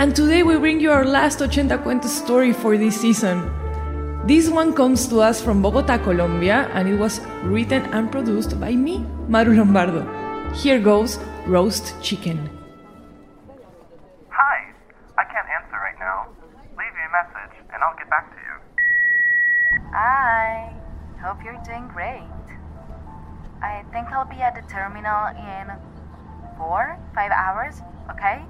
And today we bring you our last 80 Cuentos story for this season. This one comes to us from Bogota, Colombia, and it was written and produced by me, Maru Lombardo. Here goes Roast Chicken. Hi, I can't answer right now. Leave me a message and I'll get back to you. Hi, hope you're doing great. I think I'll be at the terminal in four, five hours, okay?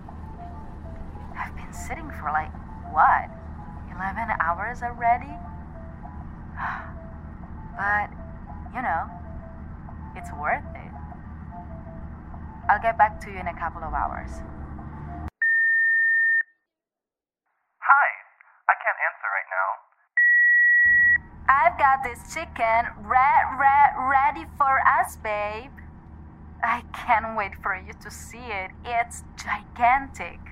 I've been sitting for like, what, 11 hours already? but, you know, it's worth it. I'll get back to you in a couple of hours. Hi, I can't answer right now. I've got this chicken re- re- ready for us, babe. I can't wait for you to see it. It's gigantic.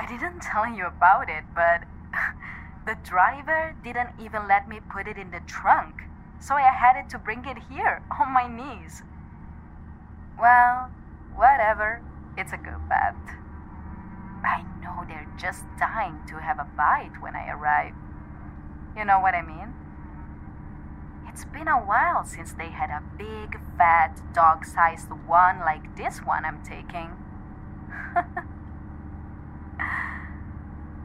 I didn't tell you about it, but the driver didn't even let me put it in the trunk, so I had to bring it here on my knees. Well, whatever. It's a good bet. I know they're just dying to have a bite when I arrive. You know what I mean? It's been a while since they had a big, fat, dog sized one like this one I'm taking.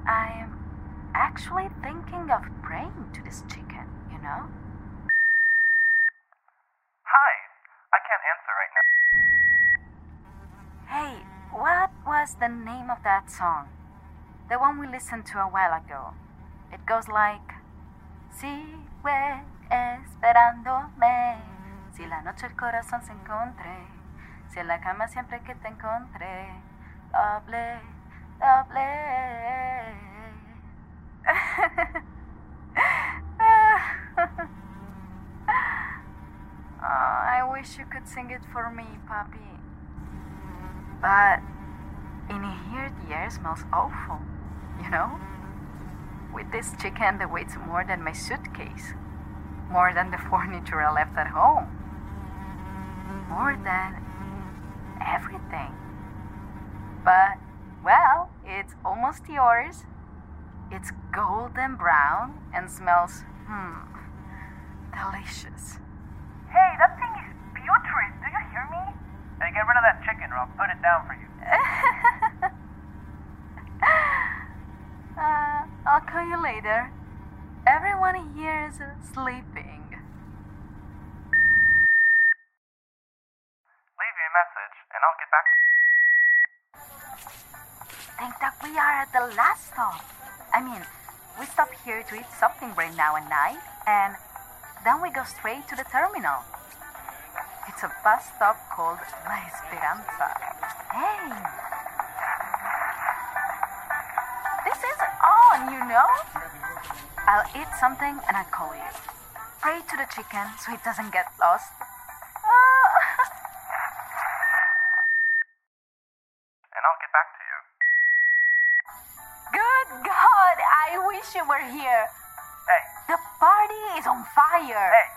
I'm actually thinking of praying to this chicken, you know? Hi, I can't answer right now. Hey, what was the name of that song? The one we listened to a while ago. It goes like Sigue esperándome. Si la noche el corazón se encontré. Si en la cama siempre que te encontré. Doble, doble. oh, I wish you could sing it for me, Papi. But in here, the air smells awful, you know? With this chicken that weighs more than my suitcase, more than the furniture I left at home, more than everything. But, well, it's almost yours. It's golden brown and smells, hmm, delicious. Hey, that thing is putrid. Do you hear me? Hey, get rid of that chicken or I'll put it down for you. uh, I'll call you later. Everyone here is sleeping. Leave me a message and I'll get back. Think that we are at the last stop. I mean, we stop here to eat something right now at night, and then we go straight to the terminal. It's a bus stop called La Esperanza. Hey! This is on, you know? I'll eat something and I'll call you. Pray to the chicken so it doesn't get lost. And I'll get back to you. Good God, I wish you were here. Hey, The party is on fire. hey. Hey, I'm on the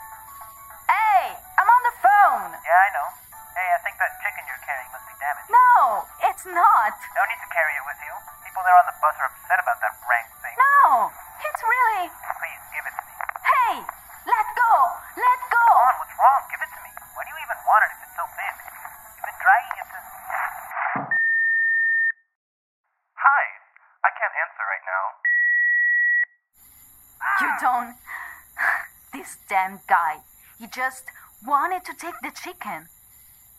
phone. Yeah, I know. Hey, I think that chicken you're carrying must be damaged. No, it's not. No need to carry it with you. People there on the bus are upset about that rank thing. No, it's really. Please, give it to me. Hey, let go, let go. Come on, what's wrong? Give it to me. Why do you even want it if it's so thin? You've been dragging it since. Hi, I can't answer right now. You don't. This damn guy. He just wanted to take the chicken.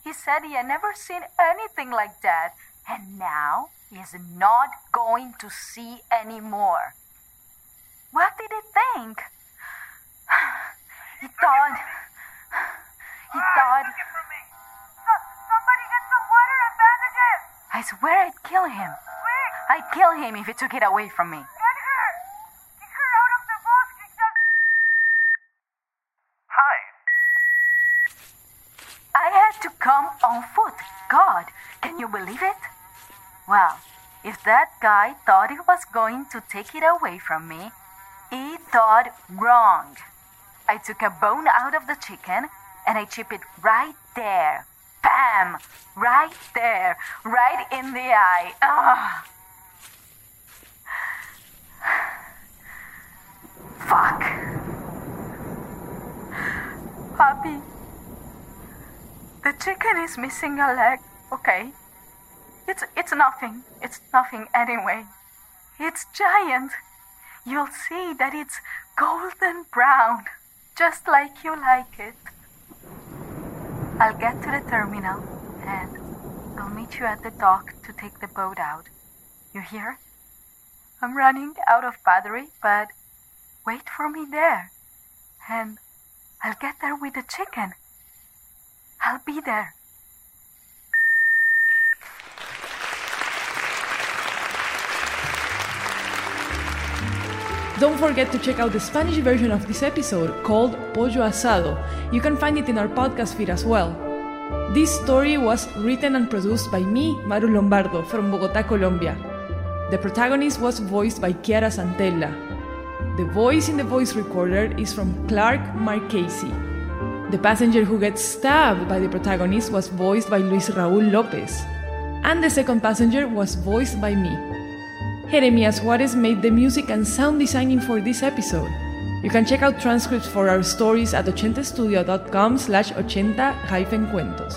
He said he had never seen anything like that, and now he is not going to see any more. What did he think? He thought. He thought. Took it from me. So- somebody get some water and bandages. I swear I'd kill him. I'd kill him if he took it away from me. get her. Get her out of the bus. Kick that. Hi. I had to come on foot. God, can you believe it? Well, if that guy thought he was going to take it away from me, he thought wrong. I took a bone out of the chicken and I chip it right there. Bam! Right there. Right in the eye. Ah. Fuck. Papi. The chicken is missing a leg. Okay. It's it's nothing. It's nothing anyway. It's giant. You'll see that it's golden brown, just like you like it. I'll get to the terminal and I'll meet you at the dock to take the boat out. You hear? I'm running out of battery, but wait for me there. And I'll get there with the chicken. I'll be there. Don't forget to check out the Spanish version of this episode called Pollo Asado. You can find it in our podcast feed as well. This story was written and produced by me, Maru Lombardo, from Bogota, Colombia. The protagonist was voiced by Chiara Santella. The voice in the voice recorder is from Clark Marchese. The passenger who gets stabbed by the protagonist was voiced by Luis Raúl Lopez. And the second passenger was voiced by me, Jeremias Juarez made the music and sound designing for this episode. You can check out transcripts for our stories at ochentastudio.com slash ochenta hyphen cuentos.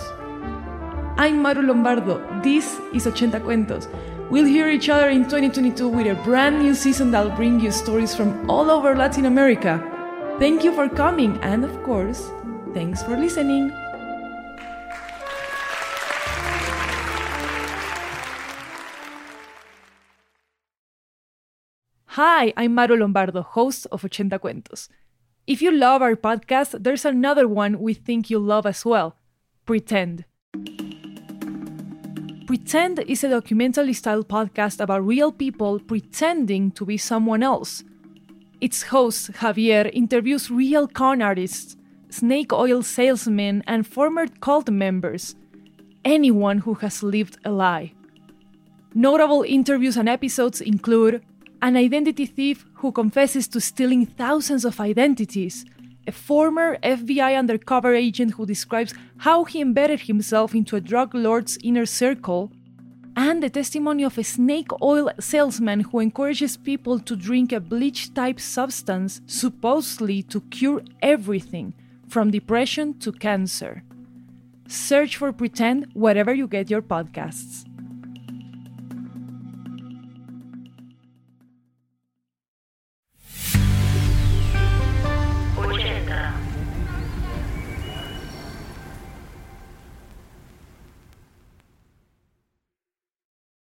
I'm Maru Lombardo. This is Ochenta Cuentos. We'll hear each other in 2022 with a brand new season that'll bring you stories from all over Latin America. Thank you for coming, and of course, thanks for listening. Hi, I'm Maru Lombardo, host of Ochenta Cuentos. If you love our podcast, there's another one we think you'll love as well Pretend. Pretend is a documentary style podcast about real people pretending to be someone else. Its host, Javier, interviews real con artists, snake oil salesmen, and former cult members anyone who has lived a lie. Notable interviews and episodes include an identity thief who confesses to stealing thousands of identities, a former FBI undercover agent who describes how he embedded himself into a drug lord's inner circle, and the testimony of a snake oil salesman who encourages people to drink a bleach type substance supposedly to cure everything, from depression to cancer. Search for Pretend wherever you get your podcasts.